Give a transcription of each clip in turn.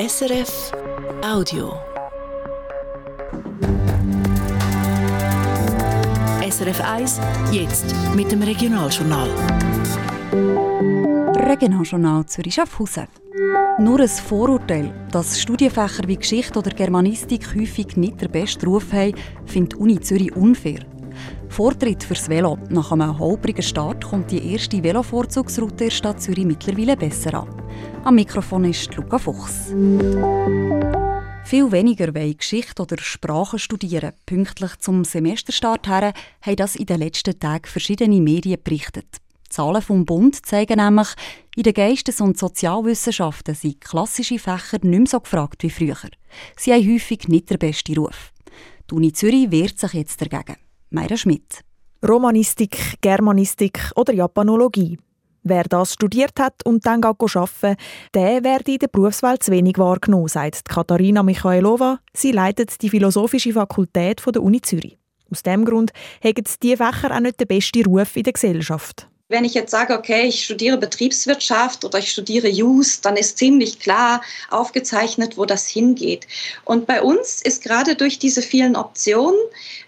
SRF Audio. SRF 1, jetzt mit dem Regionaljournal. Regionaljournal Zürich Schaffhausen. Nur ein Vorurteil, dass Studienfächer wie Geschichte oder Germanistik häufig nicht den besten Ruf haben, findet die Uni Zürich unfair. Vortritt fürs Velo. Nach einem holprigen Start kommt die erste Velovorzugsroute der Stadt Zürich mittlerweile besser an. Am Mikrofon ist Luca Fuchs. Viel weniger wollen Geschichte oder Sprachen studieren. Pünktlich zum Semesterstart her haben das in den letzten Tagen verschiedene Medien berichtet. Zahlen vom Bund zeigen nämlich, in den Geistes- und Sozialwissenschaften sind klassische Fächer nicht mehr so gefragt wie früher. Sie haben häufig nicht den besten Ruf. Die Uni Zürich wehrt sich jetzt dagegen. Meira Schmidt. Romanistik, Germanistik oder Japanologie. Wer das studiert hat und dann arbeiten der werde in der Berufswelt zu wenig wahrgenommen, sagt Katharina Michailova. Sie leitet die Philosophische Fakultät der Uni Zürich. Aus diesem Grund haben diese Fächer auch nicht den besten Ruf in der Gesellschaft. Wenn ich jetzt sage, okay, ich studiere Betriebswirtschaft oder ich studiere Jus, dann ist ziemlich klar aufgezeichnet, wo das hingeht. Und bei uns ist gerade durch diese vielen Optionen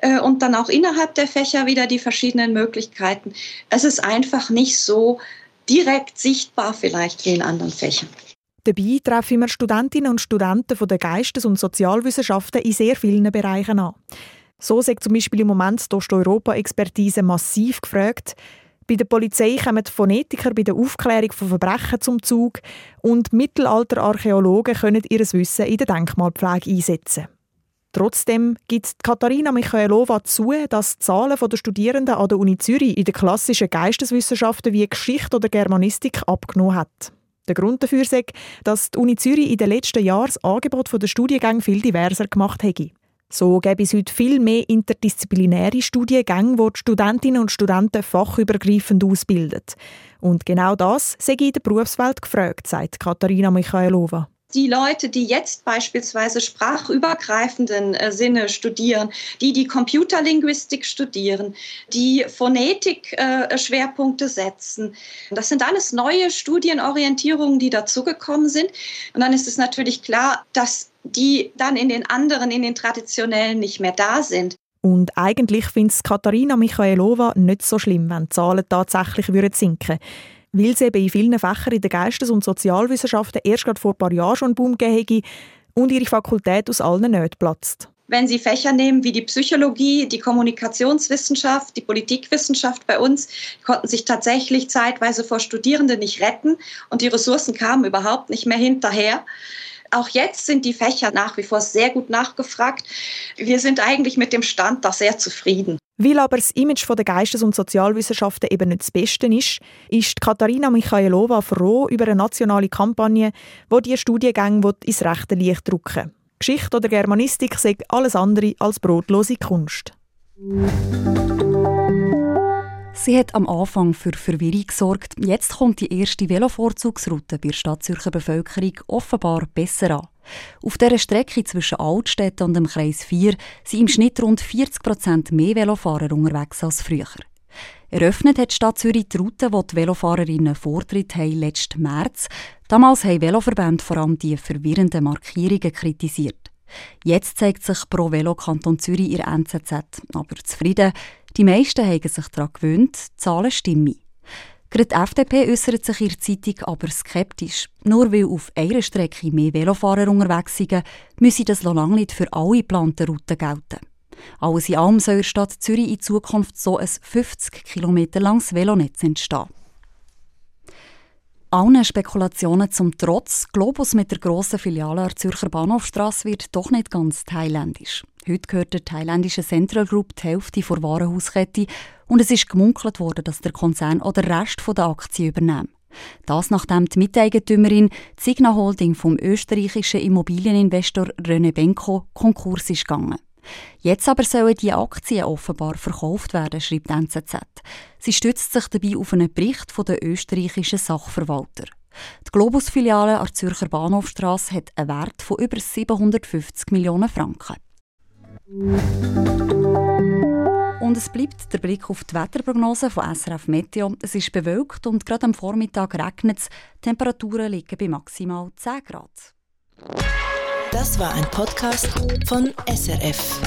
äh, und dann auch innerhalb der Fächer wieder die verschiedenen Möglichkeiten, es ist einfach nicht so direkt sichtbar vielleicht wie in anderen Fächern. Dabei treffen wir Studentinnen und Studenten von den Geistes- und Sozialwissenschaften in sehr vielen Bereichen an. So sagt zum Beispiel im Moment die Osteuropa-Expertise massiv gefragt. Bei der Polizei kommen Phonetiker bei der Aufklärung von Verbrechen zum Zug und Mittelalterarchäologen können ihr Wissen in der Denkmalpflege einsetzen. Trotzdem gibt Katharina Michailova zu, dass die Zahlen der Studierenden an der Uni Zürich in den klassischen Geisteswissenschaften wie Geschichte oder Germanistik abgenommen hat. Der Grund dafür ist, dass die Uni Zürich in den letzten Jahren das Angebot der Studiengänge viel diverser gemacht hat. So gäbe es heute viel mehr interdisziplinäre Studiengänge, wo die Studentinnen und Studenten fachübergreifend ausbilden. Und genau das sei in der Berufswelt gefragt, sagt Katharina Michailova die Leute, die jetzt beispielsweise sprachübergreifenden äh, Sinne studieren, die die Computerlinguistik studieren, die Phonetik-Schwerpunkte äh, setzen. Das sind alles neue Studienorientierungen, die dazugekommen sind. Und dann ist es natürlich klar, dass die dann in den anderen, in den traditionellen nicht mehr da sind. Und eigentlich findet Katharina Michailova nicht so schlimm, wenn die Zahlen tatsächlich sinken würden weil es eben in vielen Fächern in den Geistes- und Sozialwissenschaften erst gerade vor ein paar Jahren schon einen Boom gegeben und ihre Fakultät aus allen Nöten platzt. Wenn Sie Fächer nehmen wie die Psychologie, die Kommunikationswissenschaft, die Politikwissenschaft bei uns, konnten sich tatsächlich zeitweise vor Studierenden nicht retten und die Ressourcen kamen überhaupt nicht mehr hinterher. Auch jetzt sind die Fächer nach wie vor sehr gut nachgefragt. Wir sind eigentlich mit dem Stand da sehr zufrieden. Weil aber das Image der Geistes- und Sozialwissenschaften eben nicht das Beste ist, ist Katharina Michailova froh über eine nationale Kampagne, die diese Studiengänge ins rechte Licht drücken Geschichte oder Germanistik sagt alles andere als brotlose Kunst. Sie hat am Anfang für Verwirrung gesorgt. Jetzt kommt die erste Velovorzugsroute bei der Stadtzürcher Bevölkerung offenbar besser an. Auf dieser Strecke zwischen Altstädten und dem Kreis 4 sind im Schnitt rund 40 Prozent mehr Velofahrer unterwegs als früher. Eröffnet hat die Stadt Zürich die Route, wo die Velofahrerinnen Vortritt haben, letzten März. Damals haben Veloverbände vor allem die verwirrenden Markierungen kritisiert. Jetzt zeigt sich pro Velo Kanton Zürich ihr NZZ aber zufrieden. Die meisten haben sich daran gewöhnt, Zahlen stimmen. Gerade die FDP äußert sich in Zeitung aber skeptisch. Nur weil auf einer Strecke mehr Velofahrer unterwegs sind, müsse das noch lange nicht für alle geplanten Routen gelten. Alles in allem soll in der Stadt Zürich in Zukunft so ein 50 km langes Velonetz entstehen. Allen Spekulationen zum Trotz, Globus mit der grossen Filiale an der Zürcher Bahnhofstrasse wird doch nicht ganz thailändisch. Heute gehört der thailändischen Central Group die Hälfte der Warenhauskette und es ist gemunkelt worden, dass der Konzern auch den Rest der Aktien übernimmt. Das nachdem die Miteigentümerin die Signa Holding vom österreichischen Immobilieninvestor René Benko Konkurs ist gegangen. Jetzt aber sollen die Aktien offenbar verkauft werden, schreibt NZZ. Sie stützt sich dabei auf einen Bericht von der österreichischen Sachverwalter. Die Globus-Filiale an der Zürcher Bahnhofstrasse hat einen Wert von über 750 Millionen Franken. Und es bleibt der Blick auf die Wetterprognose von SRF Meteo. Es ist bewölkt und gerade am Vormittag regnet es. Temperaturen liegen bei maximal 10 Grad. Das war ein Podcast von SRF.